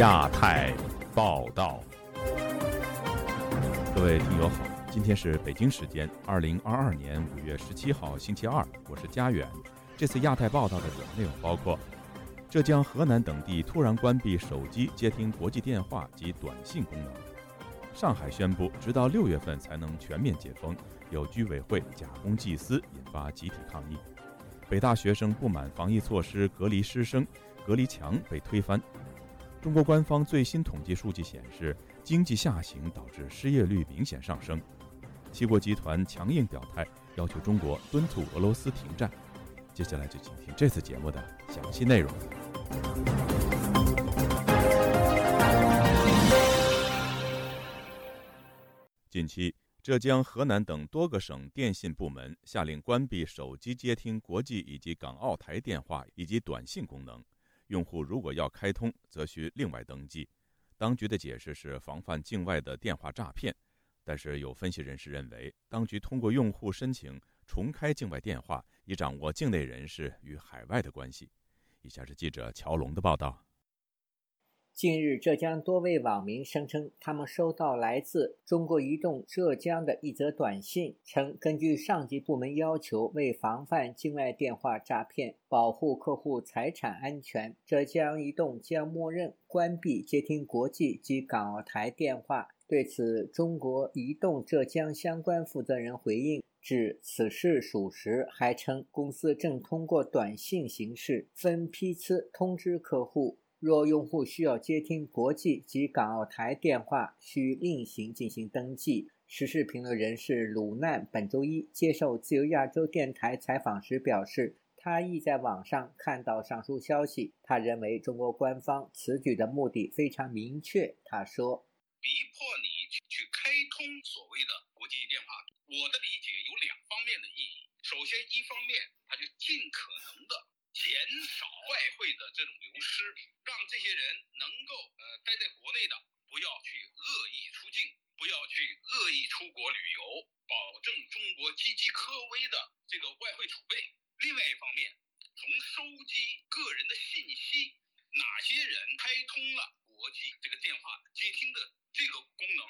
亚太报道，各位听友好，今天是北京时间二零二二年五月十七号星期二，我是佳远。这次亚太报道的主要内容包括：浙江、河南等地突然关闭手机接听国际电话及短信功能；上海宣布直到六月份才能全面解封，有居委会假公济私，引发集体抗议；北大学生不满防疫措施隔离师生，隔离墙被推翻。中国官方最新统计数据显示，经济下行导致失业率明显上升。七国集团强硬表态，要求中国敦促俄罗斯停战。接下来就请听这次节目的详细内容。近期，浙江、河南等多个省电信部门下令关闭手机接听国际以及港澳台电话以及短信功能。用户如果要开通，则需另外登记。当局的解释是防范境外的电话诈骗，但是有分析人士认为，当局通过用户申请重开境外电话，以掌握境内人士与海外的关系。以下是记者乔龙的报道。近日，浙江多位网民声称，他们收到来自中国移动浙江的一则短信，称根据上级部门要求，为防范境外电话诈骗，保护客户财产安全，浙江移动将默认关闭接听国际及港澳台电话。对此，中国移动浙江相关负责人回应，指此事属实，还称公司正通过短信形式分批次通知客户。若用户需要接听国际及港澳台电话，需另行进行登记。时事评论人士鲁难本周一接受自由亚洲电台采访时表示，他亦在网上看到上述消息。他认为中国官方此举的目的非常明确。他说：“逼迫你去去开通所谓的国际电话，我的理解有两方面的意义。首先，一方面，他就尽可能的。”减少外汇的这种流失，让这些人能够呃待在国内的不要去恶意出境，不要去恶意出国旅游，保证中国岌岌可危的这个外汇储备。另外一方面，从收集个人的信息，哪些人开通了国际这个电话接听的这个功能？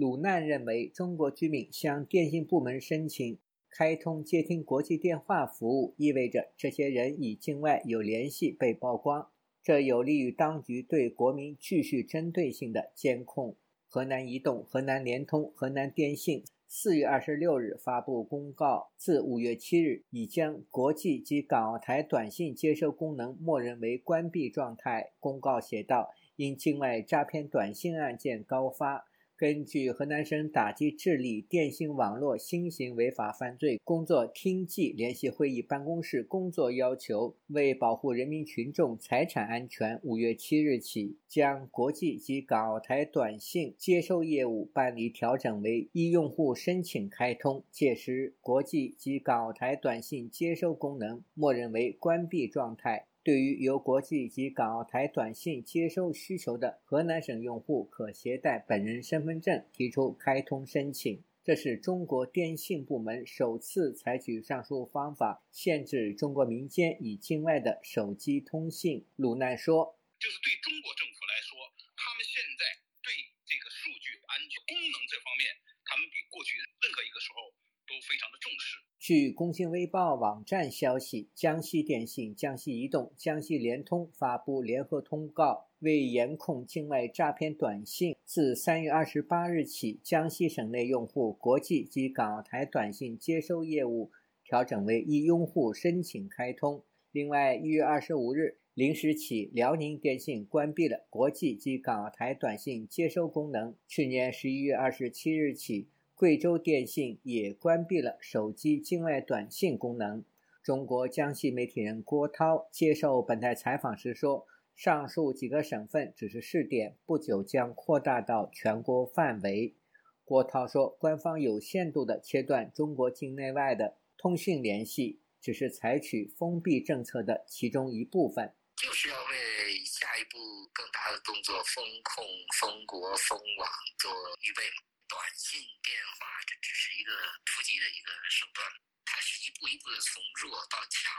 鲁难认为，中国居民向电信部门申请。开通接听国际电话服务，意味着这些人与境外有联系被曝光，这有利于当局对国民继续针对性的监控。河南移动、河南联通、河南电信四月二十六日发布公告，自五月七日已将国际及港澳台短信接收功能默认为关闭状态。公告写道：因境外诈骗短信案件高发。根据河南省打击治理电信网络新型违法犯罪工作厅际联席会议办公室工作要求，为保护人民群众财产安全，五月七日起将国际及港澳台短信接收业务办理调整为一用户申请开通，届时国际及港澳台短信接收功能默认为关闭状态。对于由国际及港澳台短信接收需求的河南省用户，可携带本人身份证提出开通申请。这是中国电信部门首次采取上述方法限制中国民间与境外的手机通信。鲁奈说：“就是对中国政府来说，他们现在对这个数据安全功能这方面，他们比过去任何一个时候。”都非常的重视。据《工信微报》网站消息，江西电信、江西移动、江西联通发布联合通告，为严控境外诈骗短信，自三月二十八日起，江西省内用户国际及港澳台短信接收业务调整为一用户申请开通。另外，一月二十五日零时起，辽宁电信关闭了国际及港澳台短信接收功能。去年十一月二十七日起。贵州电信也关闭了手机境外短信功能。中国江西媒体人郭涛接受本台采访时说：“上述几个省份只是试点，不久将扩大到全国范围。”郭涛说：“官方有限度地切断中国境内外的通讯联系，只是采取封闭政策的其中一部分，就是要为下一步更大的动作——封控、封国、封网做预备。”短信电话这只是一个突击的一个手段，它是一步一步的从弱到强，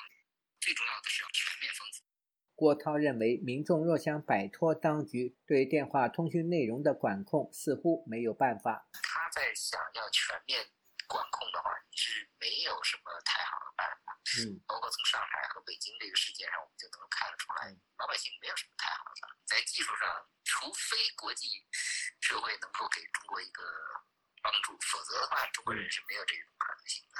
最重要的是要全面封锁。郭涛认为，民众若想摆脱当局对电话通讯内容的管控，似乎没有办法。他在想要全面管控的话，是没有什么太好的办法。嗯，包括从上海和北京这个事件上，我们就能看得出来，老百姓没有什么太好的。在技术上，除非国际社会能够给中国一个帮助，否则的话，中国人是没有这种可能性的。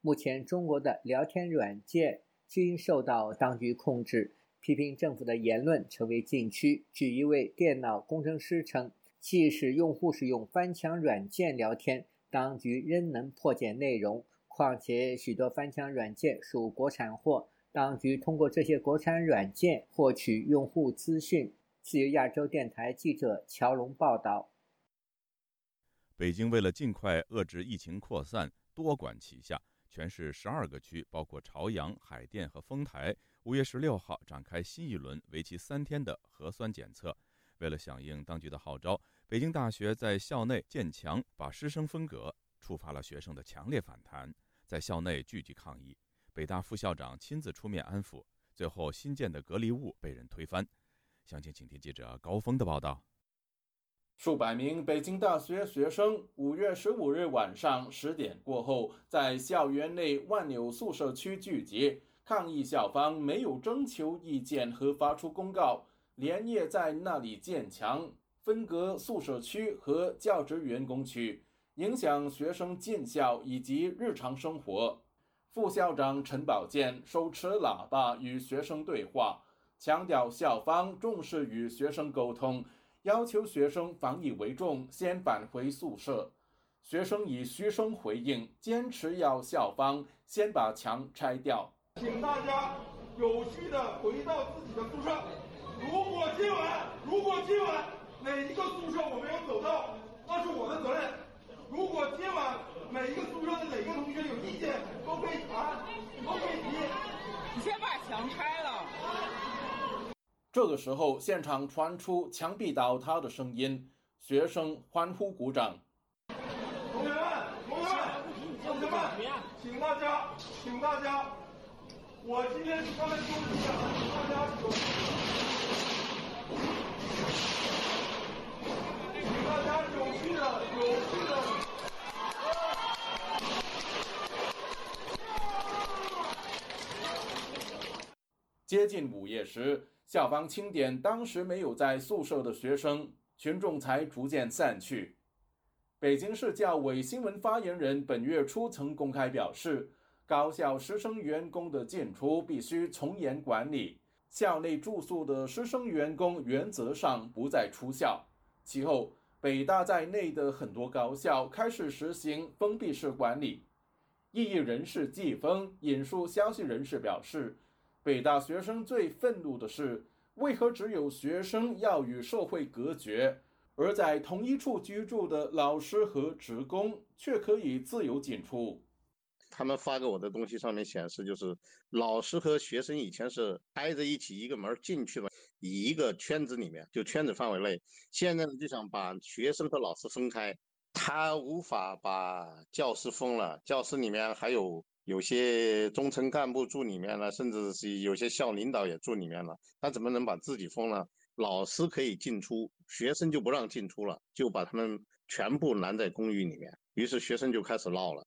目前，中国的聊天软件均受到当局控制。批评政府的言论成为禁区。据一位电脑工程师称，即使用户使用翻墙软件聊天，当局仍能破解内容。况且，许多翻墙软件属国产货，当局通过这些国产软件获取用户资讯。自由亚洲电台记者乔龙报道。北京为了尽快遏制疫情扩散，多管齐下，全市十二个区，包括朝阳、海淀和丰台。五月十六号展开新一轮为期三天的核酸检测。为了响应当局的号召，北京大学在校内建墙，把师生分隔，触发了学生的强烈反弹，在校内聚集抗议。北大副校长亲自出面安抚，最后新建的隔离物被人推翻。详情，请听记者高峰的报道。数百名北京大学学生五月十五日晚上十点过后，在校园内万柳宿舍区聚集。抗议校方没有征求意见和发出公告，连夜在那里建墙，分隔宿舍区和教职员工区，影响学生进校以及日常生活。副校长陈宝剑手持喇叭与学生对话，强调校方重视与学生沟通，要求学生防疫为重，先返回宿舍。学生以嘘声回应，坚持要校方先把墙拆掉。请大家有序的回到自己的宿舍。如果今晚，如果今晚哪一个宿舍我没有走到，那是我的责任。如果今晚每一个宿舍的哪个同学有意见，都可以谈，都可以提。你先把墙拆了。这个时候，现场传出墙壁倒塌的声音，学生欢呼鼓掌。同学们，同学们，同学们，请大家，请大家。我今天刚才说一下，大家有，请大家有序的、有序的。接近午夜时，校方清点当时没有在宿舍的学生，群众才逐渐散去。北京市教委新闻发言人本月初曾公开表示。高校师生员工的进出必须从严管理，校内住宿的师生员工原则上不再出校。其后，北大在内的很多高校开始实行封闭式管理。异议人士季峰引述消息人士表示，北大学生最愤怒的是，为何只有学生要与社会隔绝，而在同一处居住的老师和职工却可以自由进出。他们发给我的东西上面显示，就是老师和学生以前是挨着一起一个门进去的，一个圈子里面，就圈子范围内。现在呢，就想把学生和老师分开，他无法把教室封了，教室里面还有有些中层干部住里面了，甚至是有些校领导也住里面了，他怎么能把自己封了？老师可以进出，学生就不让进出了，就把他们全部拦在公寓里面。于是学生就开始闹了。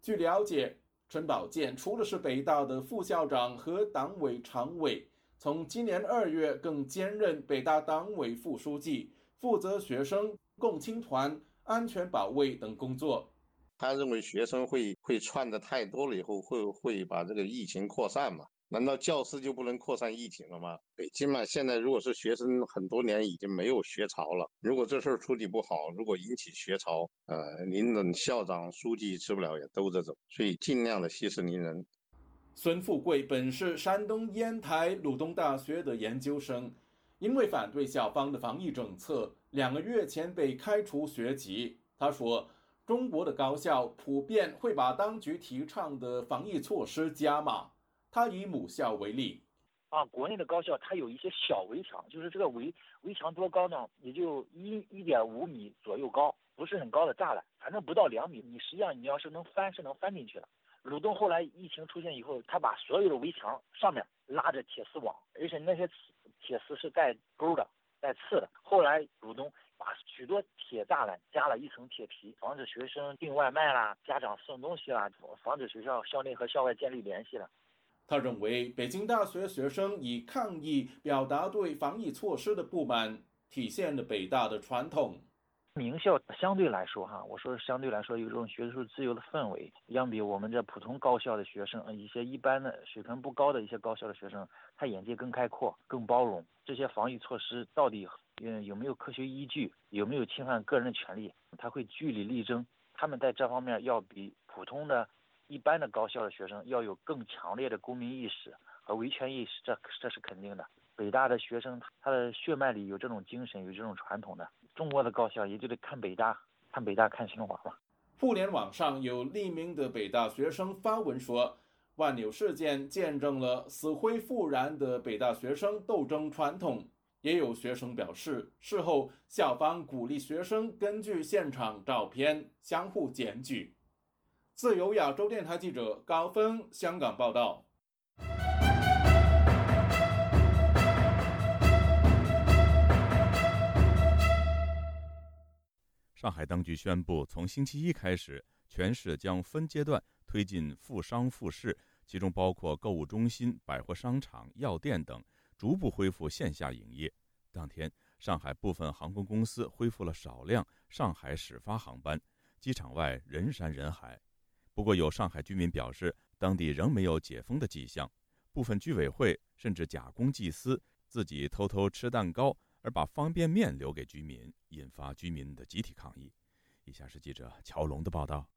据了解，陈宝剑除了是北大的副校长和党委常委，从今年二月更兼任北大党委副书记，负责学生、共青团、安全保卫等工作。他认为学生会会串的太多了，以后会会把这个疫情扩散嘛？难道教师就不能扩散疫情了吗？北京嘛，现在如果是学生很多年已经没有学潮了，如果这事儿处理不好，如果引起学潮，呃，您等校长、书记吃不了也兜着走，所以尽量的息事宁人。孙富贵本是山东烟台鲁东大学的研究生，因为反对校方的防疫政策，两个月前被开除学籍。他说：“中国的高校普遍会把当局提倡的防疫措施加码。”他以母校为例，啊，国内的高校它有一些小围墙，就是这个围围墙多高呢？也就一一点五米左右高，不是很高的栅栏，反正不到两米。你实际上你要是能翻，是能翻进去的。鲁东后来疫情出现以后，他把所有的围墙上面拉着铁丝网，而且那些铁丝是带钩的、带刺的。后来鲁东把许多铁栅栏加了一层铁皮，防止学生订外卖啦、家长送东西啦，防止学校校内和校外建立联系了。他认为，北京大学学生以抗议表达对防疫措施的不满，体现了北大的传统。名校相对来说，哈，我说相对来说有这种学术自由的氛围，相比我们这普通高校的学生，一些一般的水平不高的一些高校的学生，他眼界更开阔、更包容。这些防疫措施到底嗯有没有科学依据，有没有侵犯个人的权利，他会据理力争。他们在这方面要比普通的、一般的高校的学生要有更强烈的公民意识和维权意识，这这是肯定的。北大的学生，他的血脉里有这种精神，有这种传统的。中国的高校也就得看北大，看北大，看清华吧。互联网上有匿名的北大学生发文说，万柳事件见证了死灰复燃的北大学生斗争传统。也有学生表示，事后校方鼓励学生根据现场照片相互检举。自由亚洲电台记者高峰香港报道。上海当局宣布，从星期一开始，全市将分阶段推进复商复市，其中包括购物中心、百货商场、药店等，逐步恢复线下营业。当天，上海部分航空公司恢复了少量上海始发航班，机场外人山人海。不过，有上海居民表示，当地仍没有解封的迹象，部分居委会甚至假公济私，自己偷偷吃蛋糕。而把方便面留给居民，引发居民的集体抗议。以下是记者乔龙的报道：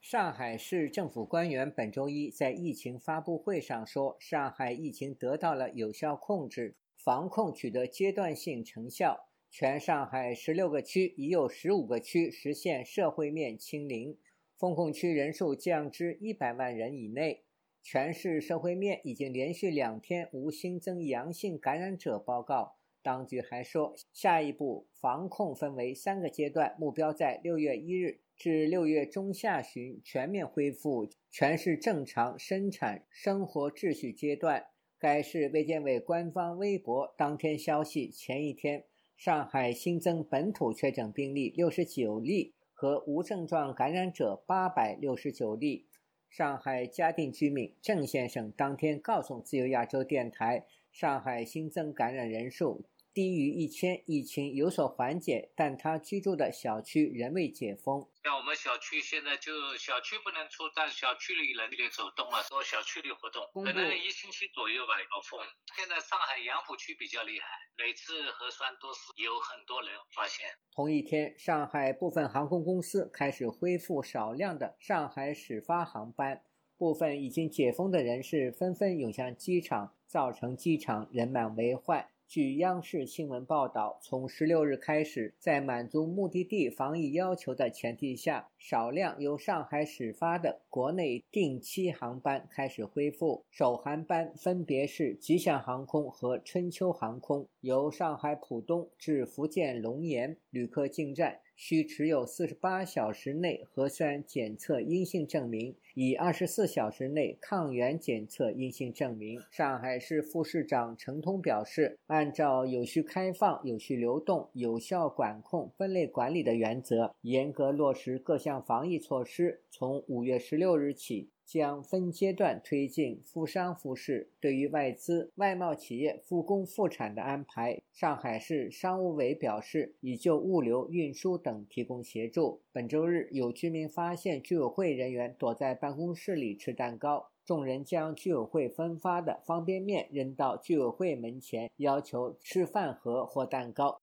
上海市政府官员本周一在疫情发布会上说，上海疫情得到了有效控制，防控取得阶段性成效。全上海十六个区已有十五个区实现社会面清零，封控区人数降至一百万人以内。全市社会面已经连续两天无新增阳性感染者报告。当局还说，下一步防控分为三个阶段，目标在六月一日至六月中下旬全面恢复全市正常生产生活秩序阶段。该市卫健委官方微博当天消息，前一天上海新增本土确诊病例六十九例和无症状感染者八百六十九例。上海嘉定居民郑先生当天告诉自由亚洲电台，上海新增感染人数。低于一千，疫情有所缓解，但他居住的小区仍未解封。像我们小区现在就小区不能出，但小区里人就走动了，做小区里活动，可能一星期左右吧要封。现在上海杨浦区比较厉害，每次核酸都是有很多人发现。同一天，上海部分航空公司开始恢复少量的上海始发航班，部分已经解封的人士纷纷涌向机场，造成机场人满为患。据央视新闻报道，从十六日开始，在满足目的地防疫要求的前提下，少量由上海始发的国内定期航班开始恢复。首航班分别是吉祥航空和春秋航空，由上海浦东至福建龙岩，旅客进站。需持有四十八小时内核酸检测阴性证明，以二十四小时内抗原检测阴性证明。上海市副市长陈通表示，按照有序开放、有序流动、有效管控、分类管理的原则，严格落实各项防疫措施。从五月十六日起。将分阶段推进复商复市。对于外资外贸企业复工复产的安排，上海市商务委表示，已就物流运输等提供协助。本周日，有居民发现居委会人员躲在办公室里吃蛋糕，众人将居委会分发的方便面扔到居委会门前，要求吃饭盒或蛋糕。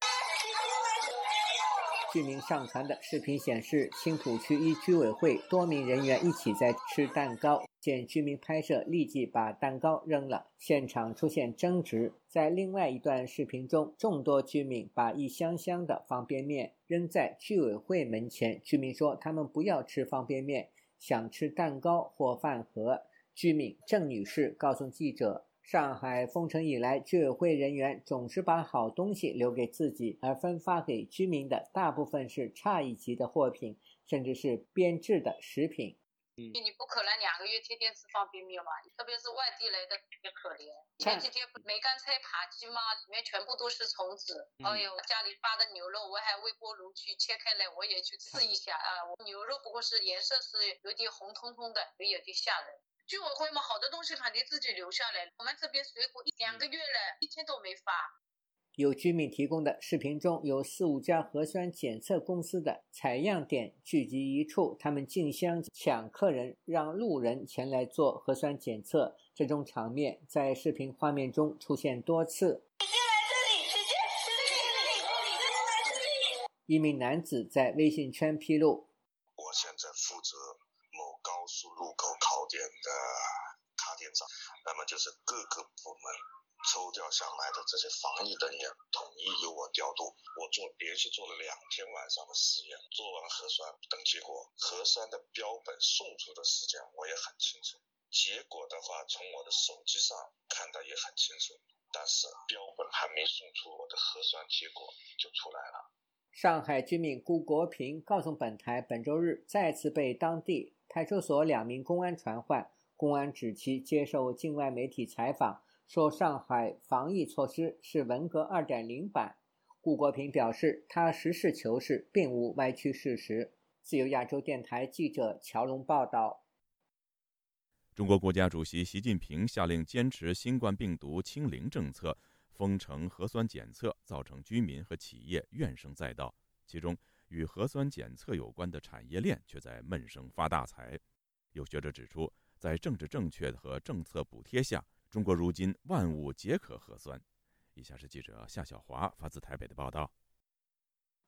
居民上传的视频显示，青浦区一居委会多名人员一起在吃蛋糕，见居民拍摄，立即把蛋糕扔了，现场出现争执。在另外一段视频中，众多居民把一箱箱的方便面扔在居委会门前，居民说他们不要吃方便面，想吃蛋糕或饭盒。居民郑女士告诉记者。上海封城以来，居委会人员总是把好东西留给自己，而分发给居民的大部分是差一级的货品，甚至是变质的食品。你不可能两个月天天吃方便面吧，特别是外地来的也可怜。前几天梅干菜扒鸡嘛，里面全部都是虫子。哎呦，家里发的牛肉，我还微波炉去切开来，我也去试一下啊。牛肉不过是颜色是有点红彤彤的，有点吓人。居委会嘛，好多东西肯定自己留下来。我们这边水果一两个月了，一天都没发。有居民提供的视频中有四五家核酸检测公司的采样点聚集一处，他们竞相抢客人，让路人前来做核酸检测。这种场面在视频画面中出现多次。一名男子在微信圈披露：“我现在负责某高速路口考点的卡点长，那么就是各个部门。”抽调下来的这些防疫人员，统一由我调度。我做连续做了两天晚上的实验，做完核酸等结果，核酸的标本送出的时间我也很清楚。结果的话，从我的手机上看到也很清楚，但是标本还没送出，我的核酸结果就出来了。上海居民顾国平告诉本台，本周日再次被当地派出所两名公安传唤，公安指其接受境外媒体采访。说上海防疫措施是文革二点零版，顾国平表示，他实事求是，并无歪曲事实。自由亚洲电台记者乔龙报道。中国国家主席习近平下令坚持新冠病毒清零政策，封城核酸检测，造成居民和企业怨声载道。其中，与核酸检测有关的产业链却在闷声发大财。有学者指出，在政治正确和政策补贴下。中国如今万物皆可核酸。以下是记者夏小华发自台北的报道。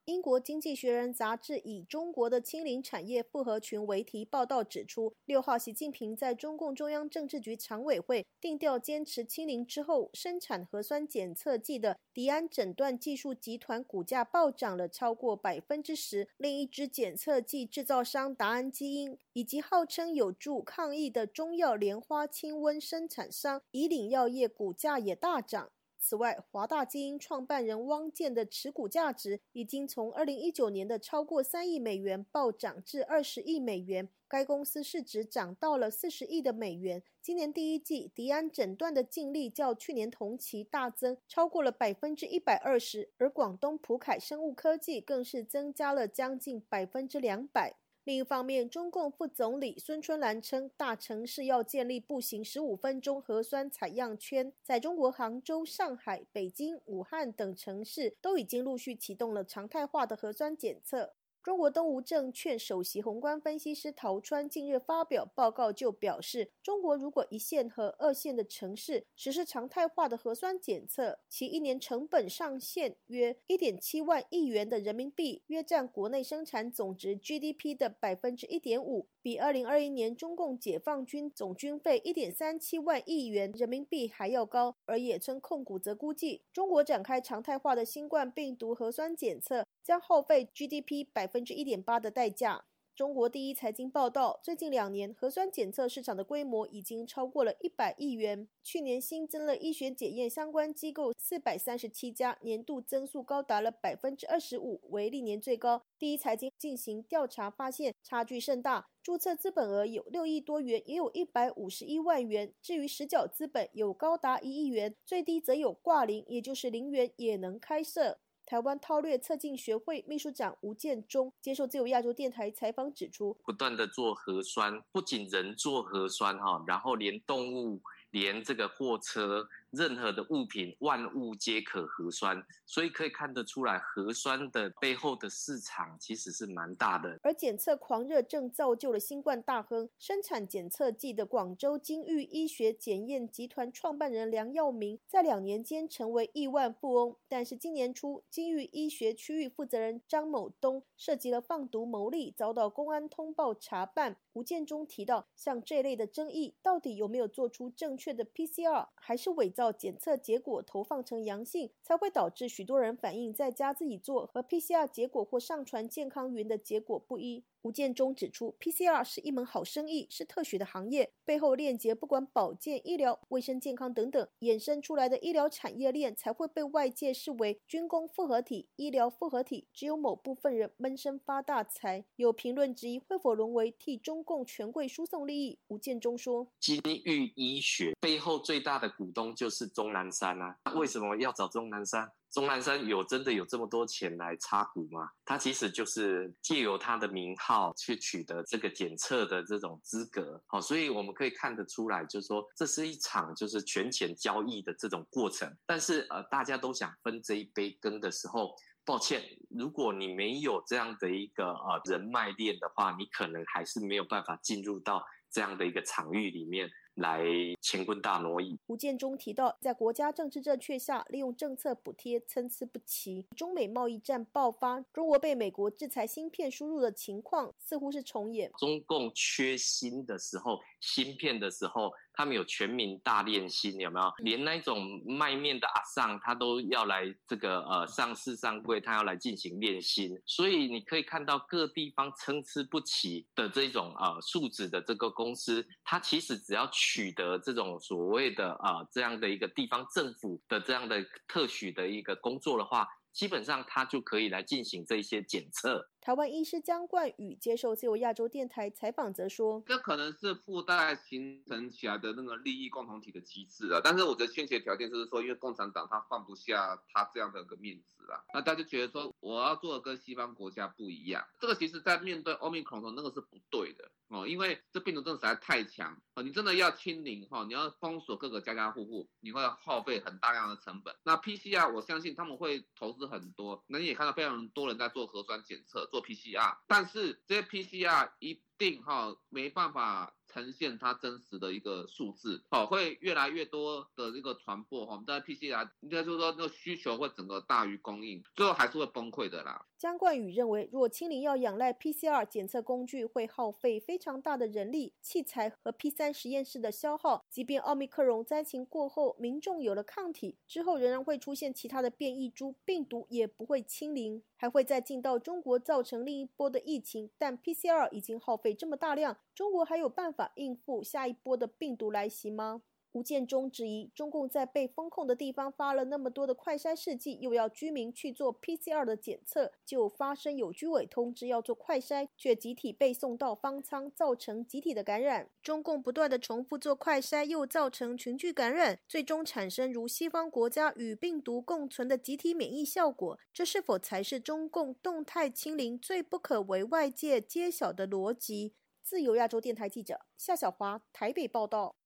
英国经济学人杂志以“中国的清零产业复合群”为题报道指出，六号习近平在中共中央政治局常委会定调坚持清零之后，生产核酸检测剂的迪安诊断技术集团股价暴涨了超过百分之十。另一支检测剂制造商达安基因，以及号称有助抗疫的中药莲花清瘟生产商以岭药业股价也大涨。此外，华大基因创办人汪建的持股价值已经从2019年的超过3亿美元暴涨至20亿美元，该公司市值涨到了40亿的美元。今年第一季，迪安诊断的净利较去年同期大增超过了百分之一百二十，而广东普凯生物科技更是增加了将近百分之两百。另一方面，中共副总理孙春兰称，大城市要建立步行十五分钟核酸采样圈。在中国杭州、上海、北京、武汉等城市，都已经陆续启动了常态化的核酸检测。中国东吴证券首席宏观分析师陶川近日发表报告就表示，中国如果一线和二线的城市实施常态化的核酸检测，其一年成本上限约一点七万亿元的人民币，约占国内生产总值 GDP 的百分之一点五，比二零二一年中共解放军总军费一点三七万亿元人民币还要高。而野村控股则估计，中国展开常态化的新冠病毒核酸检测。将耗费 GDP 百分之一点八的代价。中国第一财经报道，最近两年核酸检测市场的规模已经超过了一百亿元。去年新增了医学检验相关机构四百三十七家，年度增速高达了百分之二十五，为历年最高。第一财经进行调查发现，差距甚大。注册资本额有六亿多元，也有一百五十一万元。至于实缴资本，有高达一亿元，最低则有挂零，也就是零元也能开设。台湾韬略测进学会秘书长吴建中接受自由亚洲电台采访指出，不断的做核酸，不仅人做核酸哈，然后连动物。连这个货车，任何的物品，万物皆可核酸，所以可以看得出来，核酸的背后的市场其实是蛮大的。而检测狂热正造就了新冠大亨，生产检测剂的广州金域医学检验集团创办人梁耀明，在两年间成为亿万富翁。但是今年初，金域医学区域负责人张某东涉及了放毒牟利，遭到公安通报查办。吴建中提到，像这类的争议，到底有没有做出正确的 PCR，还是伪造要检测结果投放成阳性，才会导致许多人反映在家自己做和 PCR 结果或上传健康云的结果不一。吴建中指出，PCR 是一门好生意，是特许的行业，背后链接不管保健、医疗、卫生健康等等，衍生出来的医疗产业链才会被外界视为军工复合体、医疗复合体，只有某部分人闷声发大财。有评论质疑会否沦为替中共权贵输送利益？吴建中说：“金玉医学背后最大的股东就是钟南山啊，为什么要找钟南山？”钟南山有真的有这么多钱来插股吗？他其实就是借由他的名号去取得这个检测的这种资格，好，所以我们可以看得出来，就是说这是一场就是权钱交易的这种过程。但是呃，大家都想分这一杯羹的时候，抱歉，如果你没有这样的一个呃人脉链的话，你可能还是没有办法进入到这样的一个场域里面。来乾坤大挪移。胡建中提到，在国家政治正确下，利用政策补贴参差不齐，中美贸易战爆发，中国被美国制裁芯片输入的情况似乎是重演。中共缺芯的时候，芯片的时候。他们有全民大练心，有没有？连那种卖面的阿尚，他都要来这个呃上市上柜，他要来进行练心。所以你可以看到各地方参差不齐的这种呃素质的这个公司，它其实只要取得这种所谓的啊这样的一个地方政府的这样的特许的一个工作的话。基本上，它就可以来进行这一些检测。台湾医师江冠宇接受自由亚洲电台采访，则说：“这可能是附带形成起来的那个利益共同体的机制啊。但是，我的先决条件就是说，因为共产党他放不下他这样的一个面子啦，那大家觉得说，我要做的跟西方国家不一样。这个其实，在面对欧米克戎那个是不对的。”哦，因为这病毒真的实在太强哦，你真的要清零哈，你要封锁各个家家户户，你会耗费很大量的成本。那 PCR 我相信他们会投资很多，那你也看到非常多人在做核酸检测、做 PCR，但是这些 PCR 一定哈没办法。呈现它真实的一个数字，哦，会越来越多的这个传播哈。我们在 PCR 应该就是说，那个需求会整个大于供应，最后还是会崩溃的啦。江冠宇认为，若清零要仰赖 PCR 检测工具，会耗费非常大的人力、器材和 P 三实验室的消耗。即便奥密克戎灾情过后，民众有了抗体之后，仍然会出现其他的变异株，病毒也不会清零，还会再进到中国造成另一波的疫情。但 PCR 已经耗费这么大量，中国还有办法？应付下一波的病毒来袭吗？吴建中质疑，中共在被封控的地方发了那么多的快筛试剂，又要居民去做 PCR 的检测，就发生有居委通知要做快筛，却集体被送到方舱，造成集体的感染。中共不断的重复做快筛，又造成群聚感染，最终产生如西方国家与病毒共存的集体免疫效果。这是否才是中共动态清零最不可为外界揭晓的逻辑？自由亚洲电台记者夏小华台北报道。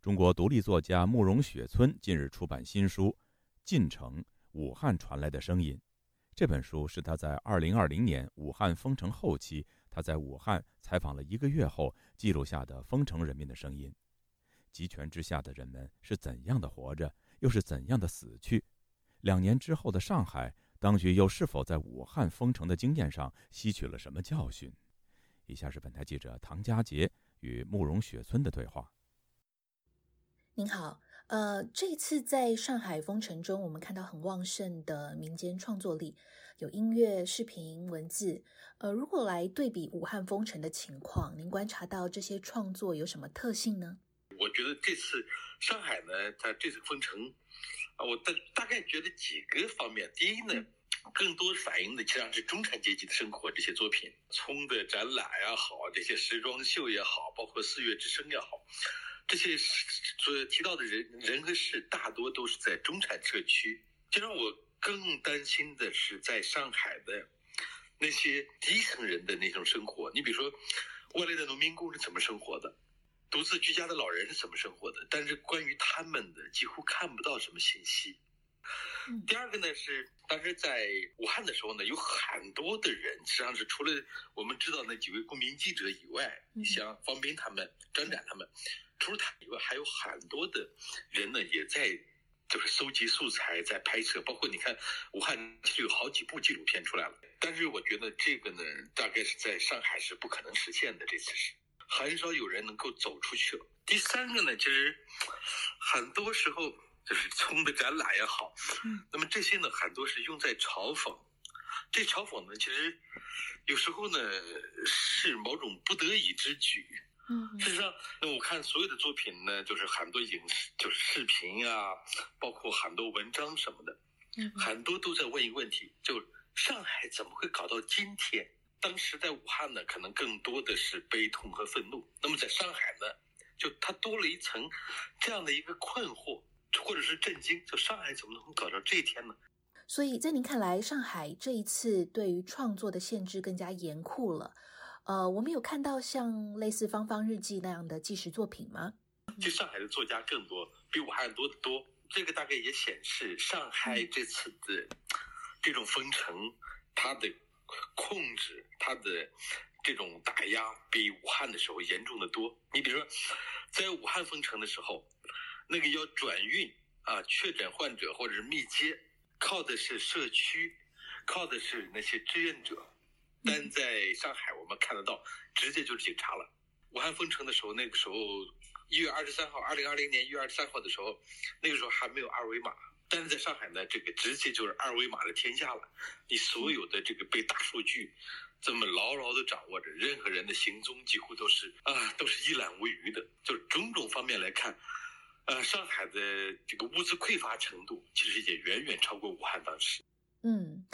中国独立作家慕容雪村近日出版新书《进城：武汉传来的声音》。这本书是他在2020年武汉封城后期，他在武汉采访了一个月后记录下的封城人民的声音。集权之下的人们是怎样的活着，又是怎样的死去？两年之后的上海。当局又是否在武汉封城的经验上吸取了什么教训？以下是本台记者唐佳杰与慕容雪村的对话。您好，呃，这次在上海封城中，我们看到很旺盛的民间创作力，有音乐、视频、文字。呃，如果来对比武汉封城的情况，您观察到这些创作有什么特性呢？我觉得这次上海呢，它这次封城啊。我大大概觉得几个方面，第一呢，更多反映的实际上是中产阶级的生活。这些作品，葱的展览也好，这些时装秀也好，包括四月之声也好，这些所提到的人人和事，大多都是在中产社区。就让我更担心的是，在上海的那些底层人的那种生活。你比如说，外来的农民工是怎么生活的？独自居家的老人是怎么生活的？但是关于他们的几乎看不到什么信息。第二个呢是，当时在武汉的时候呢，有很多的人，实际上是除了我们知道那几位公民记者以外，像方斌他们、张展他们，除了他以外，还有很多的人呢，也在就是搜集素材，在拍摄。包括你看，武汉其实有好几部纪录片出来了。但是我觉得这个呢，大概是在上海是不可能实现的。这次是。很少有人能够走出去了。第三个呢，其实很多时候就是葱的展览也好，那么这些呢，很多是用在嘲讽。这嘲讽呢，其实有时候呢是某种不得已之举。嗯，事实上，那我看所有的作品呢，就是很多影视，就是视频啊，包括很多文章什么的，嗯，很多都在问一个问题：就上海怎么会搞到今天？当时在武汉呢，可能更多的是悲痛和愤怒。那么在上海呢，就它多了一层这样的一个困惑，或者是震惊：就上海怎么能搞到这一天呢？所以在您看来，上海这一次对于创作的限制更加严酷了。呃，我们有看到像类似《芳芳日记》那样的纪实作品吗？其实上海的作家更多，比武汉多得多。这个大概也显示上海这次的这种封城，它的控制、它的这种打压，比武汉的时候严重的多。你比如说，在武汉封城的时候，那个要转运啊，确诊患者或者是密接，靠的是社区，靠的是那些志愿者。但在上海，我们看得到，直接就是警察了。武汉封城的时候，那个时候一月二十三号，二零二零年一月二十三号的时候，那个时候还没有二维码。但是在上海呢，这个直接就是二维码的天下了。你所有的这个被大数据这么牢牢的掌握着，任何人的行踪几乎都是啊，都是一览无余的。就是种种方面来看，呃，上海的这个物资匮乏程度，其实也远远超过武汉当时。嗯。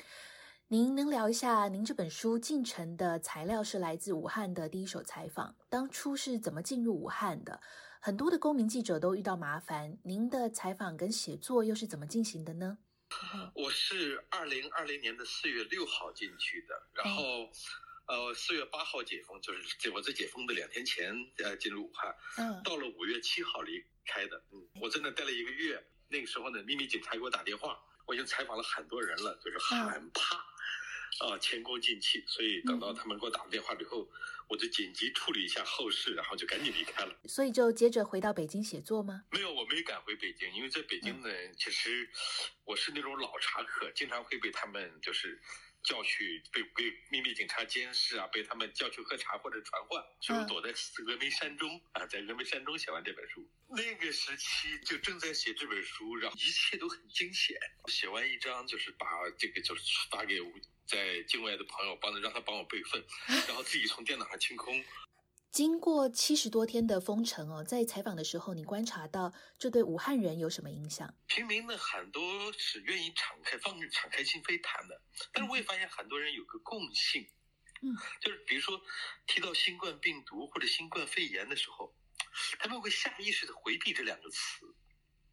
您能聊一下您这本书进程的材料是来自武汉的第一手采访，当初是怎么进入武汉的？很多的公民记者都遇到麻烦，您的采访跟写作又是怎么进行的呢？我是二零二零年的四月六号进去的，然后，呃，四月八号解封，就是我在解封的两天前呃进入武汉，嗯，到了五月七号离开的，嗯，我在那待了一个月，那个时候呢，秘密警察给我打电话，我已经采访了很多人了，就是很怕。啊，前功尽弃，所以等到他们给我打了电话之后，我就紧急处理一下后事，然后就赶紧离开了。所以就接着回到北京写作吗？没有，我没敢回北京，因为在北京呢，其实我是那种老茶客，经常会被他们就是叫去被被秘密警察监视啊，被他们叫去喝茶或者传唤，所以我躲在峨眉山中啊，在峨眉山中写完这本书。那个时期就正在写这本书，然后一切都很惊险。写完一章就是把这个就是发给。在境外的朋友帮着让他帮我备份，然后自己从电脑上清空。经过七十多天的封城哦，在采访的时候，你观察到这对武汉人有什么影响？平民呢，很多是愿意敞开放、敞开心扉谈的，但是我也发现很多人有个共性，嗯，就是比如说提到新冠病毒或者新冠肺炎的时候，他们会下意识的回避这两个词，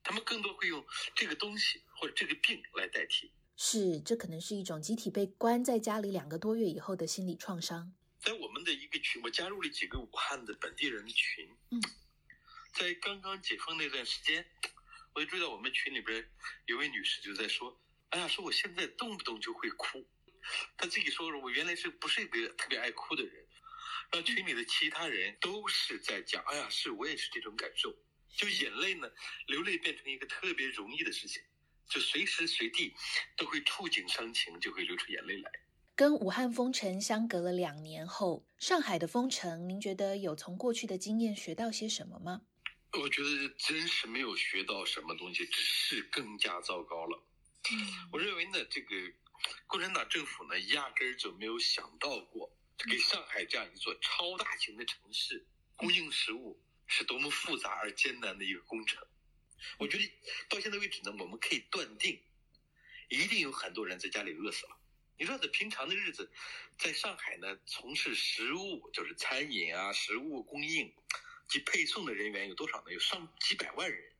他们更多会用这个东西或者这个病来代替。是，这可能是一种集体被关在家里两个多月以后的心理创伤。在我们的一个群，我加入了几个武汉的本地人的群。嗯，在刚刚解封那段时间，我就注意到我们群里边有位女士就在说：“哎呀，说我现在动不动就会哭。”她自己说：“我原来是不是一个特别爱哭的人？”然后群里的其他人都是在讲：“哎呀，是我也是这种感受。”就眼泪呢，流泪变成一个特别容易的事情。就随时随地都会触景伤情，就会流出眼泪来。跟武汉封城相隔了两年后，上海的封城，您觉得有从过去的经验学到些什么吗？我觉得真是没有学到什么东西，只是更加糟糕了。嗯，我认为呢，这个共产党政府呢，压根儿就没有想到过，给上海这样一座超大型的城市供应食物是多么复杂而艰难的一个工程。我觉得到现在为止呢，我们可以断定，一定有很多人在家里饿死了。你说在平常的日子，在上海呢，从事食物就是餐饮啊、食物供应及配送的人员有多少呢？有上几百万人。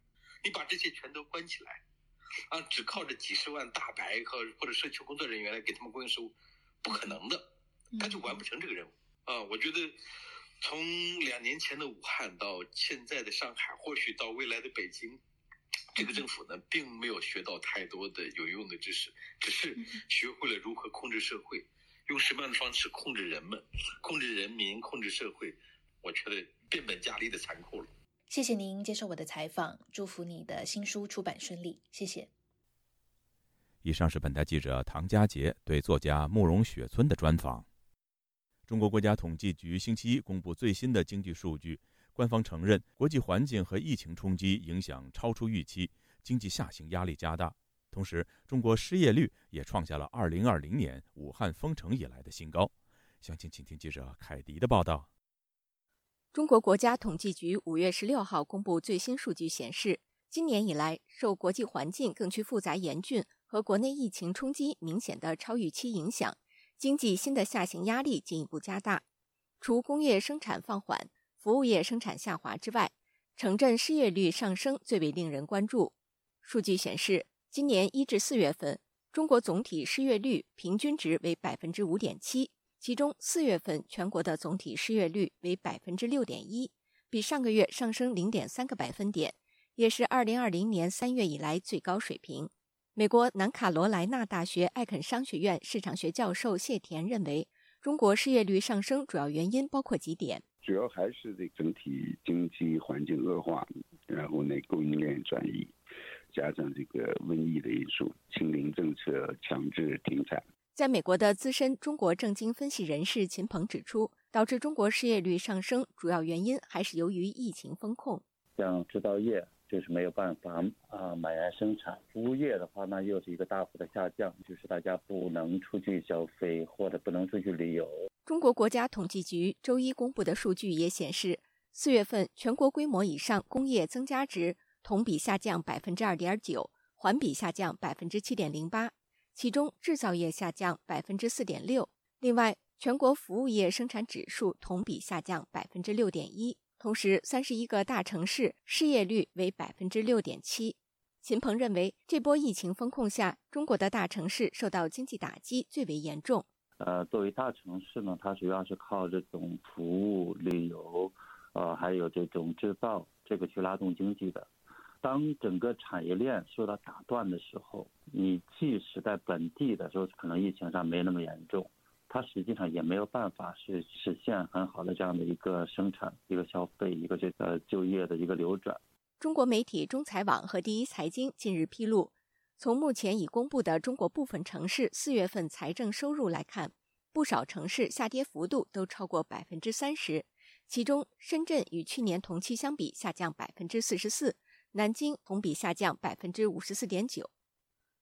你把这些全都关起来，啊，只靠着几十万大白和或者社区工作人员来给他们供应食物，不可能的，他就完不成这个任务。啊，我觉得从两年前的武汉到现在的上海，或许到未来的北京。这个政府呢，并没有学到太多的有用的知识，只是学会了如何控制社会，用什么样的方式控制人们、控制人民、控制社会。我觉得变本加厉的残酷了。谢谢您接受我的采访，祝福你的新书出版顺利。谢谢。以上是本台记者唐佳杰对作家慕容雪村的专访。中国国家统计局星期一公布最新的经济数据。官方承认，国际环境和疫情冲击影响超出预期，经济下行压力加大。同时，中国失业率也创下了2020年武汉封城以来的新高。详情，请听记者凯迪的报道。中国国家统计局五月十六号公布最新数据显示，今年以来，受国际环境更趋复杂严峻和国内疫情冲击明显的超预期影响，经济新的下行压力进一步加大。除工业生产放缓、服务业生产下滑之外，城镇失业率上升最为令人关注。数据显示，今年一至四月份，中国总体失业率平均值为百分之五点七。其中，四月份全国的总体失业率为百分之六点一，比上个月上升零点三个百分点，也是二零二零年三月以来最高水平。美国南卡罗来纳大学艾肯商学院市场学教授谢田认为，中国失业率上升主要原因包括几点：主要还是这整体经济环境恶化，然后呢供应链转移，加上这个瘟疫的因素，清零政策强制停产。在美国的资深中国政经分析人士秦鹏指出，导致中国失业率上升主要原因还是由于疫情风控。像制造业就是没有办法啊满员生产，服务业的话呢又是一个大幅的下降，就是大家不能出去消费或者不能出去旅游。中国国家统计局周一公布的数据也显示，四月份全国规模以上工业增加值同比下降百分之二点九，环比下降百分之七点零八。其中制造业下降百分之四点六，另外全国服务业生产指数同比下降百分之六点一。同时，三十一个大城市失业率为百分之六点七。秦鹏认为，这波疫情风控下，中国的大城市受到经济打击最为严重。呃，作为大城市呢，它主要是靠这种服务、旅游，呃，还有这种制造这个去拉动经济的。当整个产业链受到打断的时候，你即使在本地的时候，可能疫情上没那么严重，它实际上也没有办法是实现很好的这样的一个生产、一个消费、一个这个就业的一个流转。中国媒体中财网和第一财经近日披露，从目前已公布的中国部分城市四月份财政收入来看，不少城市下跌幅度都超过百分之三十，其中深圳与去年同期相比下降百分之四十四。南京同比下降百分之五十四点九。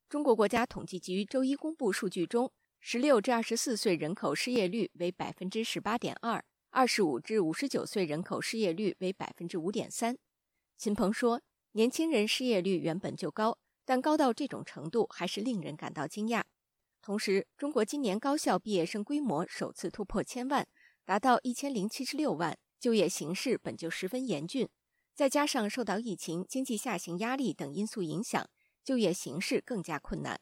中国国家统计局周一公布数据中，十六至二十四岁人口失业率为百分之十八点二，二十五至五十九岁人口失业率为百分之五点三。秦鹏说：“年轻人失业率原本就高，但高到这种程度还是令人感到惊讶。同时，中国今年高校毕业生规模首次突破千万，达到一千零七十六万，就业形势本就十分严峻。”再加上受到疫情、经济下行压力等因素影响，就业形势更加困难。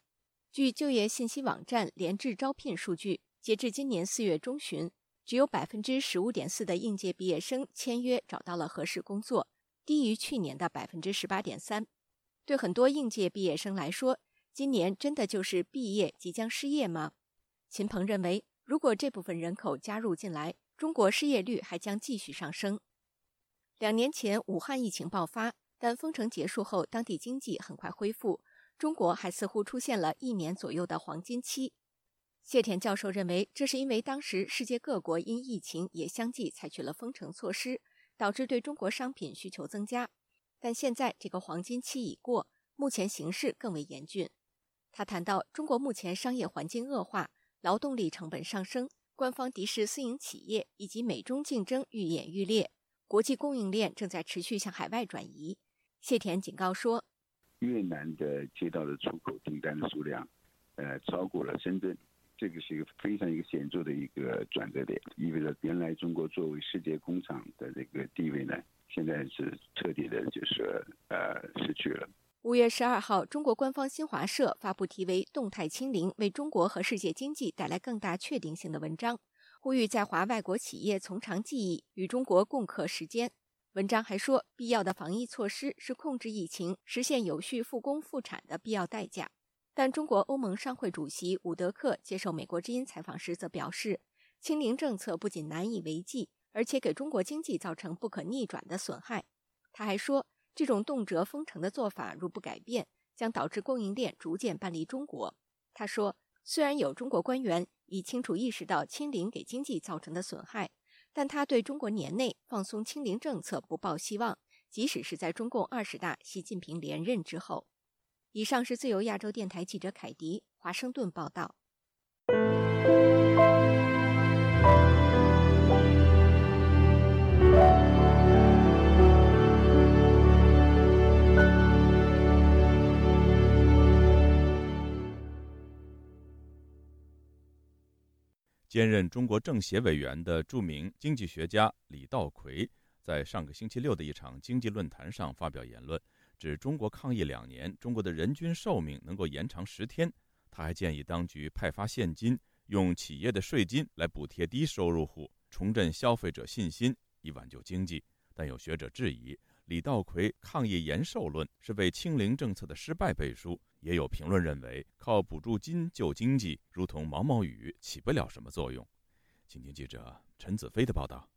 据就业信息网站联智招聘数据，截至今年四月中旬，只有百分之十五点四的应届毕业生签约找到了合适工作，低于去年的百分之十八点三。对很多应届毕业生来说，今年真的就是毕业即将失业吗？秦鹏认为，如果这部分人口加入进来，中国失业率还将继续上升。两年前，武汉疫情爆发，但封城结束后，当地经济很快恢复。中国还似乎出现了一年左右的黄金期。谢田教授认为，这是因为当时世界各国因疫情也相继采取了封城措施，导致对中国商品需求增加。但现在这个黄金期已过，目前形势更为严峻。他谈到，中国目前商业环境恶化，劳动力成本上升，官方敌视私营企业，以及美中竞争愈演愈烈。国际供应链正在持续向海外转移。谢田警告说，越南的接到的出口订单的数量，呃，超过了深圳，这个是一个非常一个显著的一个转折点，意味着原来中国作为世界工厂的这个地位呢，现在是彻底的，就是呃失去了。五月十二号，中国官方新华社发布题为《动态清零为中国和世界经济带来更大确定性的文章》。呼吁在华外国企业从长计议，与中国共克时艰。文章还说，必要的防疫措施是控制疫情、实现有序复工复产的必要代价。但中国欧盟商会主席伍德克接受美国之音采访时则表示，清零政策不仅难以为继，而且给中国经济造成不可逆转的损害。他还说，这种动辄封城的做法如不改变，将导致供应链逐渐搬离中国。他说，虽然有中国官员。已清楚意识到清零给经济造成的损害，但他对中国年内放松清零政策不抱希望，即使是在中共二十大习近平连任之后。以上是自由亚洲电台记者凯迪华盛顿报道。兼任中国政协委员的著名经济学家李稻葵，在上个星期六的一场经济论坛上发表言论，指中国抗疫两年，中国的人均寿命能够延长十天。他还建议当局派发现金，用企业的税金来补贴低收入户，重振消费者信心，以挽救经济。但有学者质疑，李稻葵抗疫延寿论是为清零政策的失败背书。也有评论认为，靠补助金救经济如同毛毛雨，起不了什么作用。请听记者陈子飞的报道。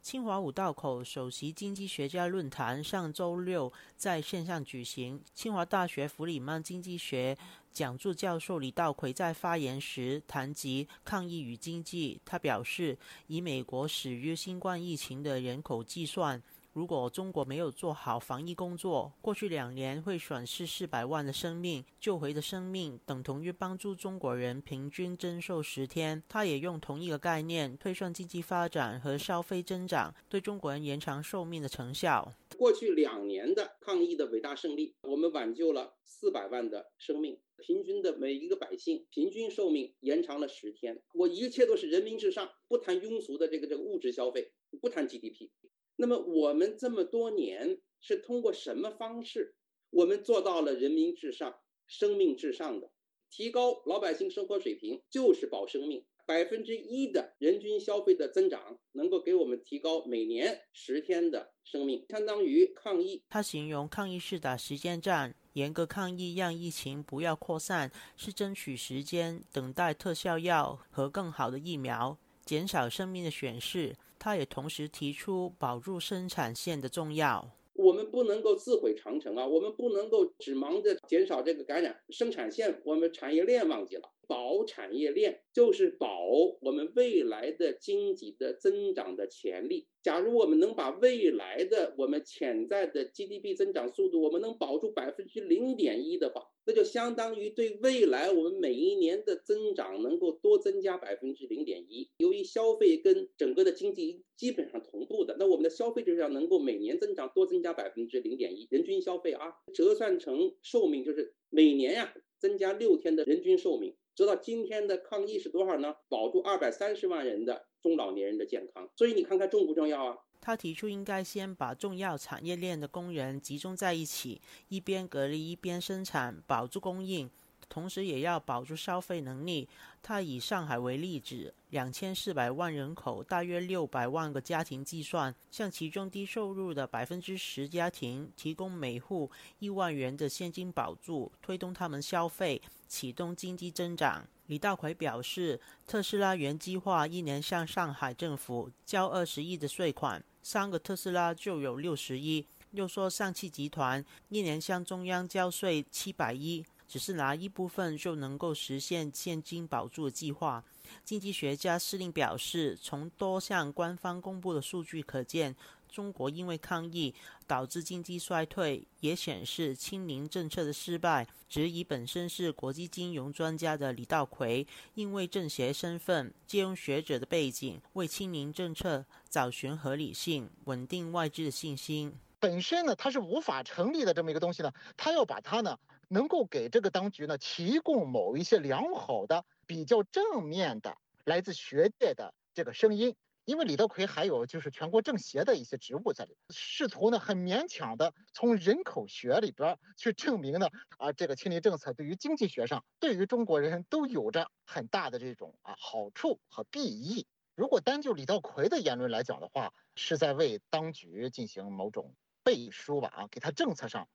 清华五道口首席经济学家论坛上周六在线上举行。清华大学弗里曼经济学讲座教授李道奎在发言时谈及抗疫与经济。他表示，以美国死于新冠疫情的人口计算。如果中国没有做好防疫工作，过去两年会损失四百万的生命，救回的生命等同于帮助中国人平均增寿十天。他也用同一个概念推算经济发展和消费增长对中国人延长寿命的成效。过去两年的抗疫的伟大胜利，我们挽救了四百万的生命，平均的每一个百姓平均寿命延长了十天。我一切都是人民至上，不谈庸俗的这个这个物质消费，不谈 GDP。那么我们这么多年是通过什么方式，我们做到了人民至上、生命至上的提高老百姓生活水平，就是保生命。百分之一的人均消费的增长，能够给我们提高每年十天的生命，相当于抗疫。他形容抗疫是打时间战，严格抗疫让疫情不要扩散，是争取时间，等待特效药和更好的疫苗，减少生命的损失。他也同时提出保住生产线的重要。我们不能够自毁长城啊！我们不能够只忙着减少这个感染，生产线我们产业链忘记了。保产业链就是保我们未来的经济的增长的潜力。假如我们能把未来的我们潜在的 GDP 增长速度，我们能保住百分之零点一的话，那就相当于对未来我们每一年的增长能够多增加百分之零点一。由于消费跟整个的经济基本上同步的，那我们的消费质量能够每年增长多增加百分之零点一，人均消费啊，折算成寿命就是每年呀增加六天的人均寿命。知道今天的抗疫是多少呢？保住二百三十万人的中老年人的健康，所以你看看重不重要啊？他提出应该先把重要产业链的工人集中在一起，一边隔离一边生产，保住供应。同时也要保住消费能力。他以上海为例子，两千四百万人口，大约六百万个家庭计算，向其中低收入的百分之十家庭提供每户一万元的现金保助，推动他们消费，启动经济增长。李大奎表示，特斯拉原计划一年向上海政府交二十亿的税款，三个特斯拉就有六十亿。又说，上汽集团一年向中央交税七百亿。只是拿一部分就能够实现现金保住的计划。经济学家司令表示，从多项官方公布的数据可见，中国因为抗疫导致经济衰退，也显示清零政策的失败。质疑本身是国际金融专家的李道奎，因为政协身份，借用学者的背景，为清零政策找寻合理性，稳定外资的信心。本身呢，它是无法成立的这么一个东西呢，他要把它呢。能够给这个当局呢提供某一些良好的、比较正面的来自学界的这个声音，因为李德奎还有就是全国政协的一些职务在里，试图呢很勉强的从人口学里边去证明呢啊这个清零政策对于经济学上对于中国人都有着很大的这种啊好处和裨益。如果单就李道奎的言论来讲的话，是在为当局进行某种背书吧啊，给他政策上。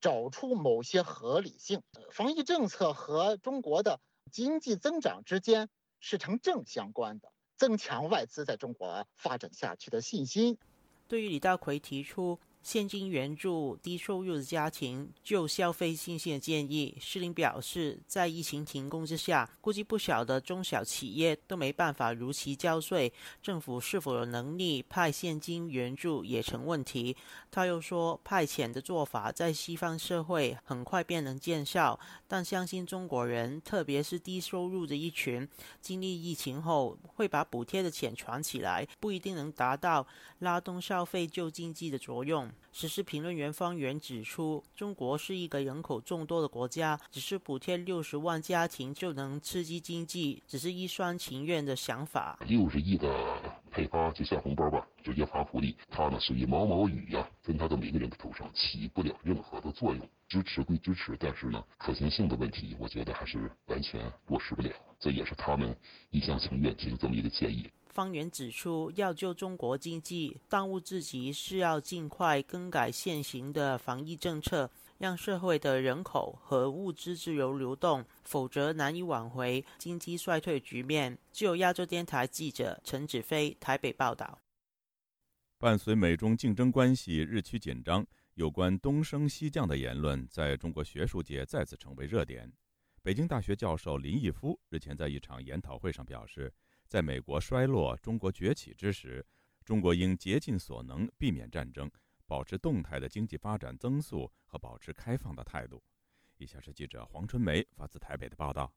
找出某些合理性，防疫政策和中国的经济增长之间是成正相关的，增强外资在中国发展下去的信心。对于李大奎提出现金援助低收入的家庭就消费信心的建议，施林表示，在疫情停工之下，估计不少的中小企业都没办法如期交税，政府是否有能力派现金援助也成问题。他又说，派遣的做法在西方社会很快便能见效，但相信中国人，特别是低收入的一群，经历疫情后会把补贴的钱传起来，不一定能达到拉动消费救经济的作用。时事评论员方源指出，中国是一个人口众多的国家，只是补贴六十万家庭就能刺激经济，只是一厢情愿的想法。六十亿的配发就像红包吧，直接发福利，它呢属于毛毛雨呀，分到的每个人的头上起不了任何的作用。支持归支持，但是呢，可行性的问题，我觉得还是完全落实不了。这也是他们一厢情愿提出这么一个建议。方源指出，要救中国经济，当务之急是要尽快更改现行的防疫政策，让社会的人口和物资自由流动，否则难以挽回经济衰退局面。就亚洲电台记者陈子飞台北报道。伴随美中竞争关系日趋紧张，有关东升西降的言论在中国学术界再次成为热点。北京大学教授林毅夫日前在一场研讨会上表示。在美国衰落、中国崛起之时，中国应竭尽所能避免战争，保持动态的经济发展增速和保持开放的态度。以下是记者黄春梅发自台北的报道。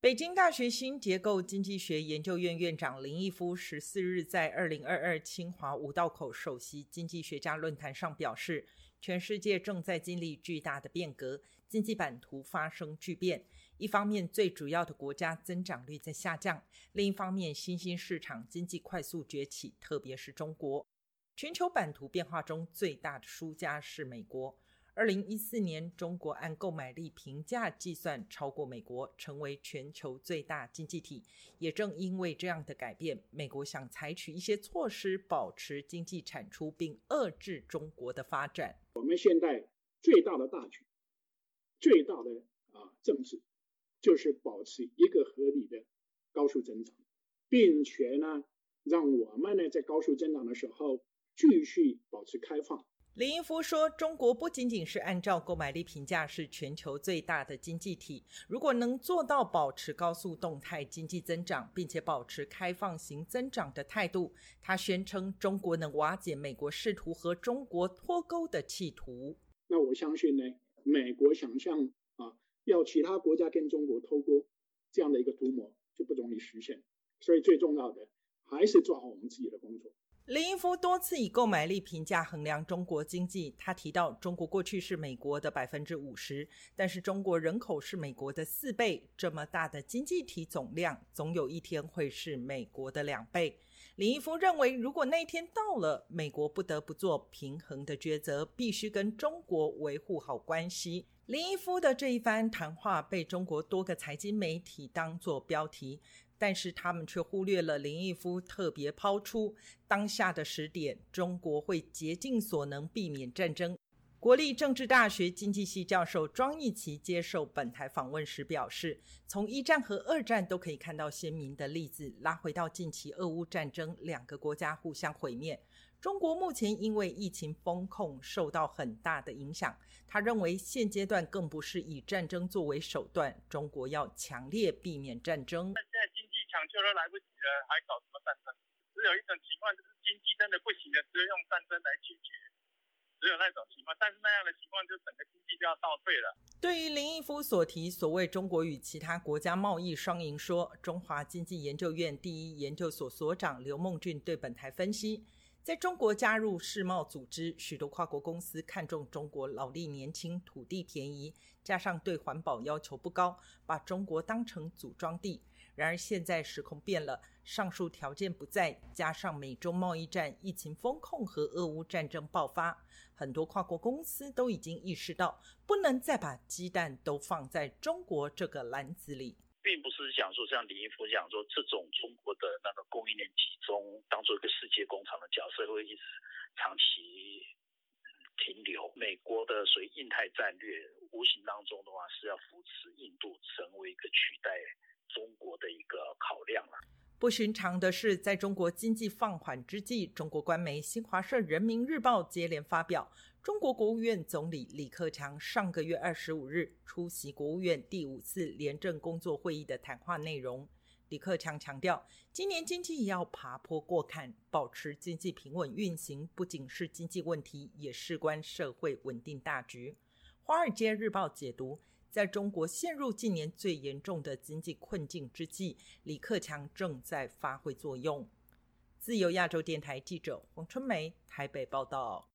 北京大学新结构经济学研究院院长林毅夫十四日在二零二二清华五道口首席经济学家论坛上表示，全世界正在经历巨大的变革，经济版图发生巨变。一方面，最主要的国家增长率在下降；另一方面，新兴市场经济快速崛起，特别是中国。全球版图变化中最大的输家是美国。二零一四年，中国按购买力评价计算超过美国，成为全球最大经济体。也正因为这样的改变，美国想采取一些措施，保持经济产出，并遏制中国的发展。我们现在最大的大局，最大的啊政治。就是保持一个合理的高速增长，并且呢，让我们呢在高速增长的时候继续保持开放。林毅夫说：“中国不仅仅是按照购买力评价是全球最大的经济体，如果能做到保持高速动态经济增长，并且保持开放型增长的态度，他宣称中国能瓦解美国试图和中国脱钩的企图。那我相信呢，美国想象。”要其他国家跟中国脱钩，这样的一个图谋就不容易实现。所以最重要的还是做好我们自己的工作。林毅夫多次以购买力评价衡量中国经济。他提到，中国过去是美国的百分之五十，但是中国人口是美国的四倍，这么大的经济体总量，总有一天会是美国的两倍。林毅夫认为，如果那一天到了，美国不得不做平衡的抉择，必须跟中国维护好关系。林毅夫的这一番谈话被中国多个财经媒体当作标题，但是他们却忽略了林毅夫特别抛出当下的时点，中国会竭尽所能避免战争。国立政治大学经济系教授庄义奇接受本台访问时表示，从一战和二战都可以看到鲜明的例子，拉回到近期俄乌战争，两个国家互相毁灭。中国目前因为疫情风控受到很大的影响，他认为现阶段更不是以战争作为手段，中国要强烈避免战争。那现在经济抢救都来不及了，还搞什么战争？只有一种情况就是经济真的不行了，只有用战争来解决，只有那种情况。但是那样的情况就整个经济就要倒退了。对于林毅夫所提所谓中国与其他国家贸易双赢说，中华经济研究院第一研究所所长刘梦俊对本台分析。在中国加入世贸组织，许多跨国公司看中中国劳力年轻、土地便宜，加上对环保要求不高，把中国当成组装地。然而现在时空变了，上述条件不在，加上美中贸易战、疫情风控和俄乌战争爆发，很多跨国公司都已经意识到，不能再把鸡蛋都放在中国这个篮子里。并不是讲说像李毅夫讲说这种中国的那个供应链集中，当做一个世界工厂的角色会一直长期停留。美国的所谓印太战略，无形当中的话是要扶持印度成为一个取代中国的一个考量了。不寻常的是，在中国经济放缓之际，中国官媒新华社、人民日报接连发表中国国务院总理李克强上个月二十五日出席国务院第五次廉政工作会议的谈话内容。李克强强调，今年经济要爬坡过坎，保持经济平稳运行，不仅是经济问题，也事关社会稳定大局。《华尔街日报》解读，在中国陷入近年最严重的经济困境之际，李克强正在发挥作用。自由亚洲电台记者黄春梅台北报道。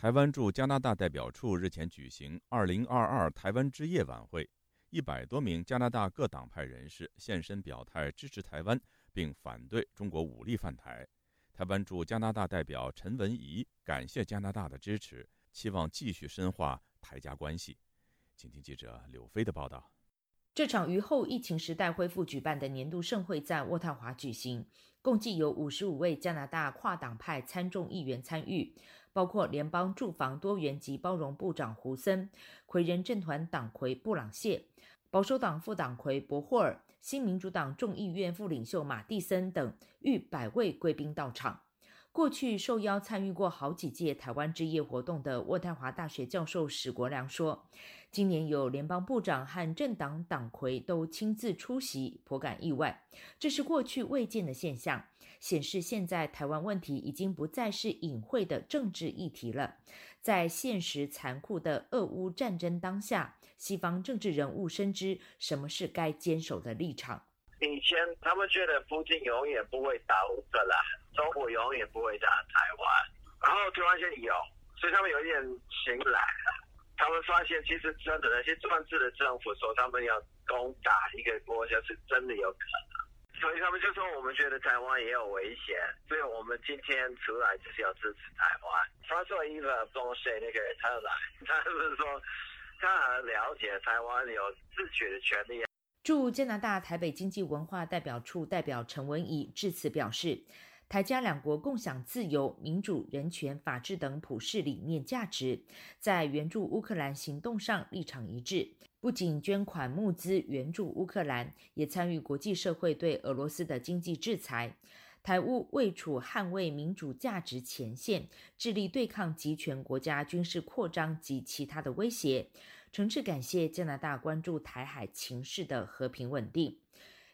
台湾驻加拿大代表处日前举行“二零二二台湾之夜”晚会，一百多名加拿大各党派人士现身表态支持台湾，并反对中国武力犯台。台湾驻加拿大代表陈文仪感谢加拿大的支持，期望继续深化台加关系。请听记者柳飞的报道。这场于后疫情时代恢复举办的年度盛会在渥太华举行，共计有五十五位加拿大跨党派参众议员参与。包括联邦住房多元及包容部长胡森、魁人政团党魁布朗谢、保守党副党魁博霍尔、新民主党众议院副领袖马蒂森等逾百位贵宾到场。过去受邀参与过好几届台湾之夜活动的渥太华大学教授史国良说。今年有联邦部长和政党党魁都亲自出席，颇感意外。这是过去未见的现象，显示现在台湾问题已经不再是隐晦的政治议题了。在现实残酷的俄乌战争当下，西方政治人物深知什么是该坚守的立场。以前他们觉得附近永远不会打乌克兰，中国永远不会打台湾，然后突然间有，所以他们有一点醒来了。他们发现，其实真的那些专制的政府说他们要攻打一个国家，是真的有可能。所以他们就说，我们觉得台湾也有危险，所以我们今天出来就是要支持台湾。他说一个东西，那个他来，他是说他很了解台湾有自取的权利。驻加拿大台北经济文化代表处代表陈文怡致辞表示。台加两国共享自由、民主、人权、法治等普世理念价值，在援助乌克兰行动上立场一致。不仅捐款募资援助乌克兰，也参与国际社会对俄罗斯的经济制裁。台乌位处捍卫民主价值前线，致力对抗集权国家军事扩张及其他的威胁。诚挚感谢加拿大关注台海情势的和平稳定。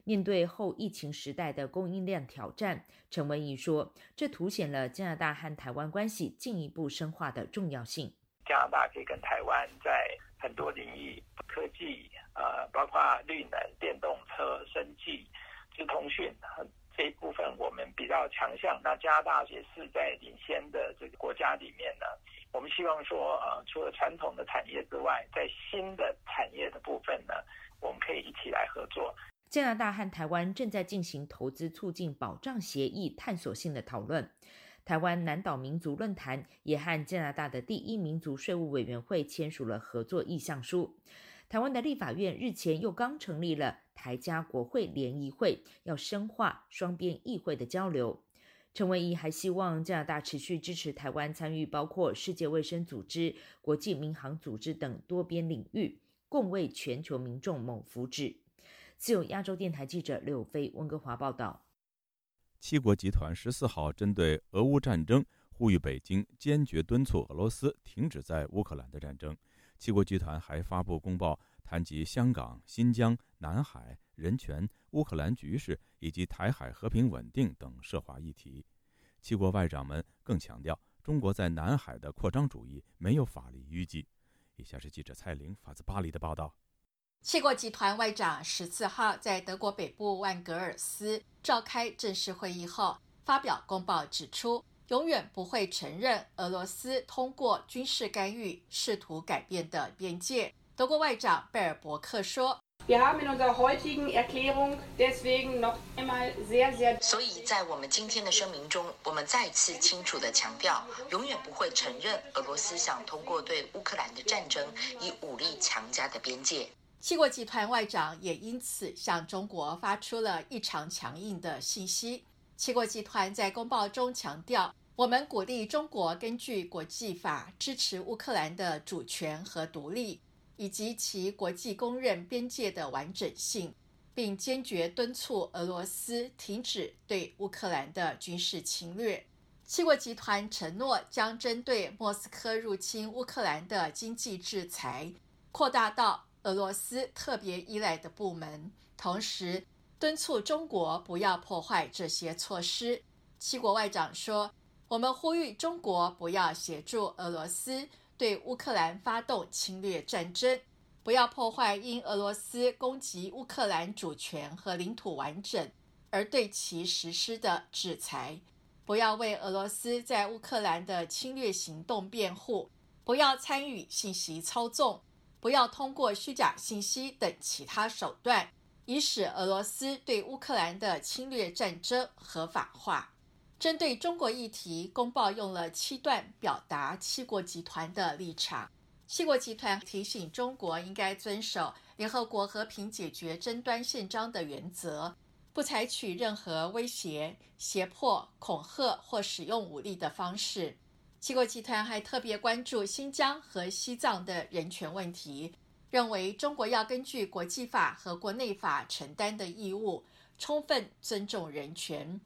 面对后疫情时代的供应链挑战，陈文仪说：“这凸显了加拿大和台湾关系进一步深化的重要性。加拿大可以跟台湾在很多领域，科技，呃，包括绿能、电动车、生技、智通讯，这一部分我们比较强项。那加拿大也是在领先的这个国家里面呢。我们希望说，呃，除了传统的产业之外，在新的产业的部分呢，我们可以一起来合作。”加拿大和台湾正在进行投资促进保障协议探索性的讨论。台湾南岛民族论坛也和加拿大的第一民族税务委员会签署了合作意向书。台湾的立法院日前又刚成立了台加国会联谊会，要深化双边议会的交流。陈文仪还希望加拿大持续支持台湾参与包括世界卫生组织、国际民航组织等多边领域，共为全球民众谋福祉。自由亚洲电台记者柳飞温哥华报道：七国集团十四号针对俄乌战争呼吁北京坚决敦促俄罗斯停止在乌克兰的战争。七国集团还发布公报，谈及香港、新疆、南海、人权、乌克兰局势以及台海和平稳定等涉华议题。七国外长们更强调，中国在南海的扩张主义没有法律依据。以下是记者蔡玲发自巴黎的报道。七国集团外长十四号在德国北部万格尔斯召开正式会议后，发表公报指出，永远不会承认俄罗斯通过军事干预试图改变的边界。德国外长贝尔伯克说：“所以在我们今天的声明中，我们再次清楚地强调，永远不会承认俄罗斯想通过对乌克兰的战争以武力强加的边界。”七国集团外长也因此向中国发出了异常强硬的信息。七国集团在公报中强调，我们鼓励中国根据国际法支持乌克兰的主权和独立，以及其国际公认边界的完整性，并坚决敦促俄罗斯停止对乌克兰的军事侵略。七国集团承诺将针对莫斯科入侵乌克兰的经济制裁扩大到俄罗斯特别依赖的部门，同时敦促中国不要破坏这些措施。七国外长说：“我们呼吁中国不要协助俄罗斯对乌克兰发动侵略战争，不要破坏因俄罗斯攻击乌克兰主权和领土完整而对其实施的制裁。”不要为俄罗斯在乌克兰的侵略行动辩护，不要参与信息操纵，不要通过虚假信息等其他手段，以使俄罗斯对乌克兰的侵略战争合法化。针对中国议题，公报用了七段表达七国集团的立场。七国集团提醒中国应该遵守联合国和平解决争端宪章的原则。不采取任何威胁、胁迫、恐吓或使用武力的方式。七国集团还特别关注新疆和西藏的人权问题，认为中国要根据国际法和国内法承担的义务，充分尊重人权，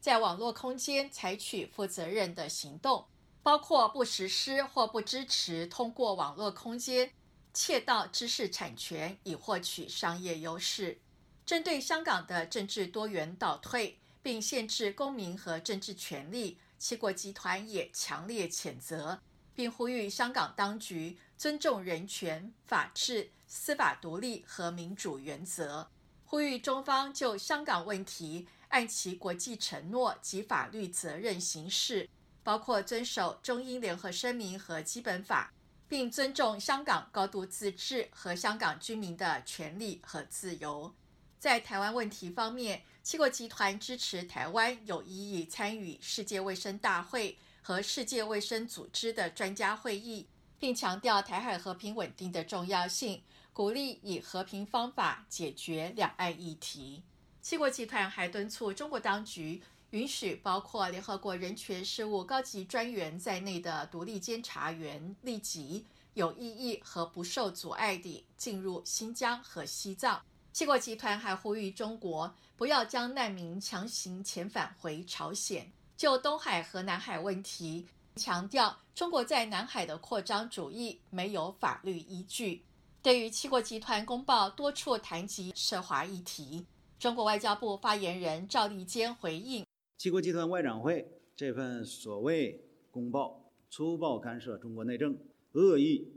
在网络空间采取负责任的行动，包括不实施或不支持通过网络空间窃盗知识产权以获取商业优势。针对香港的政治多元倒退，并限制公民和政治权利，七国集团也强烈谴责，并呼吁香港当局尊重人权、法治、司法独立和民主原则，呼吁中方就香港问题按其国际承诺及法律责任行事，包括遵守中英联合声明和基本法，并尊重香港高度自治和香港居民的权利和自由。在台湾问题方面，七国集团支持台湾有意义参与世界卫生大会和世界卫生组织的专家会议，并强调台海和平稳定的重要性，鼓励以和平方法解决两岸议题。七国集团还敦促中国当局允许包括联合国人权事务高级专员在内的独立监察员立即、有意义和不受阻碍地进入新疆和西藏。七国集团还呼吁中国不要将难民强行遣返回朝鲜。就东海和南海问题，强调中国在南海的扩张主义没有法律依据。对于七国集团公报多处谈及涉华议题，中国外交部发言人赵立坚回应：七国集团外长会这份所谓公报，粗暴干涉中国内政，恶意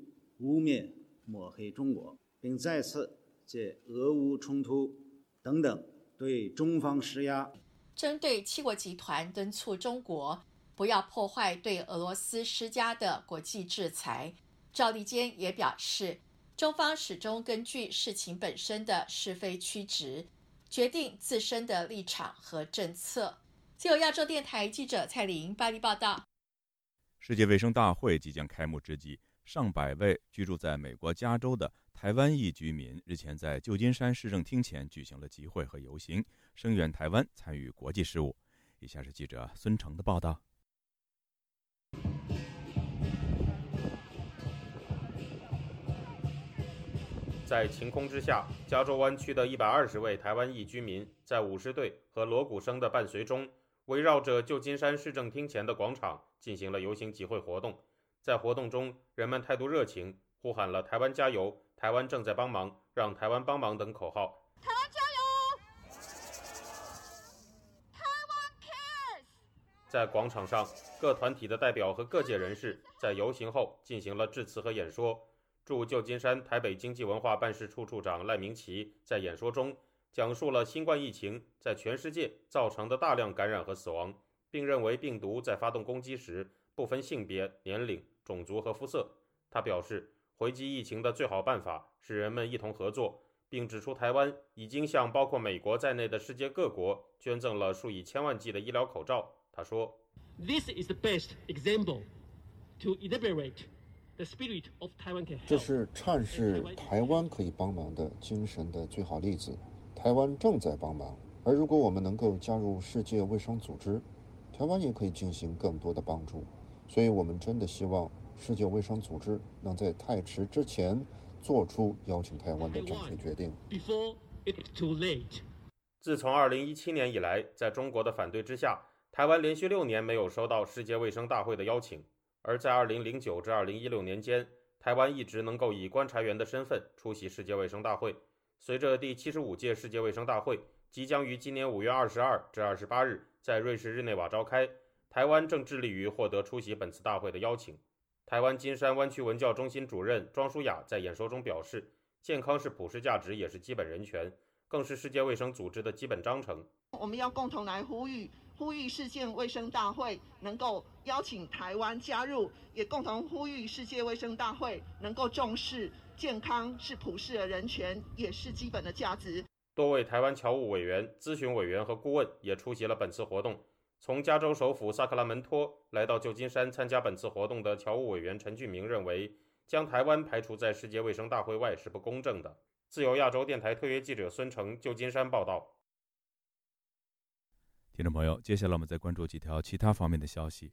污蔑抹黑中国，并再次。借俄乌冲突等等对中方施压，针对七国集团敦促中国不要破坏对俄罗斯施加的国际制裁，赵立坚也表示，中方始终根据事情本身的是非曲直，决定自身的立场和政策。自由亚洲电台记者蔡玲巴黎报道。世界卫生大会即将开幕之际，上百位居住在美国加州的。台湾裔居民日前在旧金山市政厅前举行了集会和游行，声援台湾参与国际事务。以下是记者孙成的报道。在晴空之下，加州湾区的一百二十位台湾裔居民在舞狮队和锣鼓声的伴随中，围绕着旧金山市政厅前的广场进行了游行集会活动。在活动中，人们态度热情，呼喊了“台湾加油”。台湾正在帮忙，让台湾帮忙等口号。台湾加油！台湾 cares。在广场上，各团体的代表和各界人士在游行后进行了致辞和演说。驻旧金山台北经济文化办事处处长赖明奇在演说中讲述了新冠疫情在全世界造成的大量感染和死亡，并认为病毒在发动攻击时不分性别、年龄、种族和肤色。他表示。回击疫情的最好办法是人们一同合作，并指出台湾已经向包括美国在内的世界各国捐赠了数以千万计的医疗口罩。他说：“This is the best example to elaborate the spirit of Taiwan can help。”这是阐释台湾可以帮忙的精神的最好例子。台湾正在帮忙，而如果我们能够加入世界卫生组织，台湾也可以进行更多的帮助。所以我们真的希望世界卫生组织能在太迟之前做出邀请台湾的正确决定。自从2017年以来，在中国的反对之下，台湾连续六年没有收到世界卫生大会的邀请。而在2009至2016年间，台湾一直能够以观察员的身份出席世界卫生大会。随着第七十五届世界卫生大会即将于今年5月22至28日在瑞士日内瓦召开。台湾正致力于获得出席本次大会的邀请。台湾金山湾区文教中心主任庄淑雅在演说中表示：“健康是普世价值，也是基本人权，更是世界卫生组织的基本章程。我们要共同来呼吁，呼吁世界卫生大会能够邀请台湾加入，也共同呼吁世界卫生大会能够重视健康是普世的人权，也是基本的价值。”多位台湾侨务委员、咨询委员和顾问也出席了本次活动。从加州首府萨克拉门托来到旧金山参加本次活动的侨务委员陈俊明认为，将台湾排除在世界卫生大会外是不公正的。自由亚洲电台特约记者孙成，旧金山报道。听众朋友，接下来我们再关注几条其他方面的消息。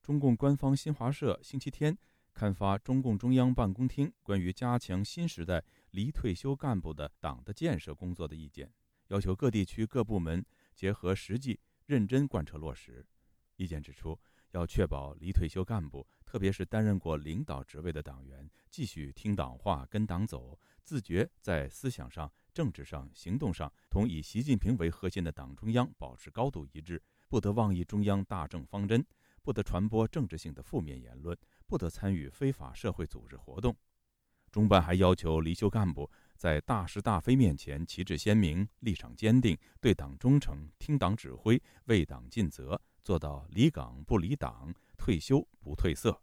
中共官方新华社星期天刊发中共中央办公厅关于加强新时代离退休干部的党的建设工作的意见，要求各地区各部门结合实际。认真贯彻落实。意见指出，要确保离退休干部，特别是担任过领导职位的党员，继续听党话、跟党走，自觉在思想上、政治上、行动上同以习近平为核心的党中央保持高度一致，不得妄议中央大政方针，不得传播政治性的负面言论，不得参与非法社会组织活动。中办还要求离休干部。在大是大非面前，旗帜鲜明，立场坚定，对党忠诚，听党指挥，为党尽责，做到离岗不离党，退休不褪色。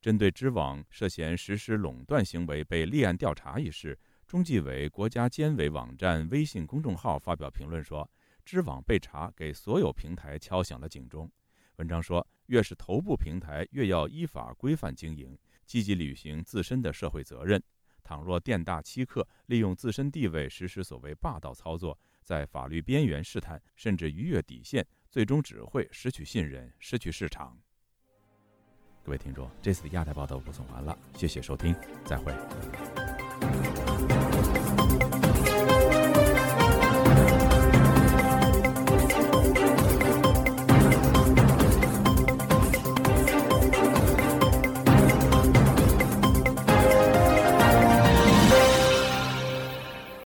针对知网涉嫌实施垄断行为被立案调查一事，中纪委国家监委网站微信公众号发表评论说：“知网被查，给所有平台敲响了警钟。”文章说：“越是头部平台，越要依法规范经营，积极履行自身的社会责任。”倘若店大欺客，利用自身地位实施所谓霸道操作，在法律边缘试探，甚至逾越底线，最终只会失去信任，失去市场。各位听众，这次的亚太报道播送完了，谢谢收听，再会。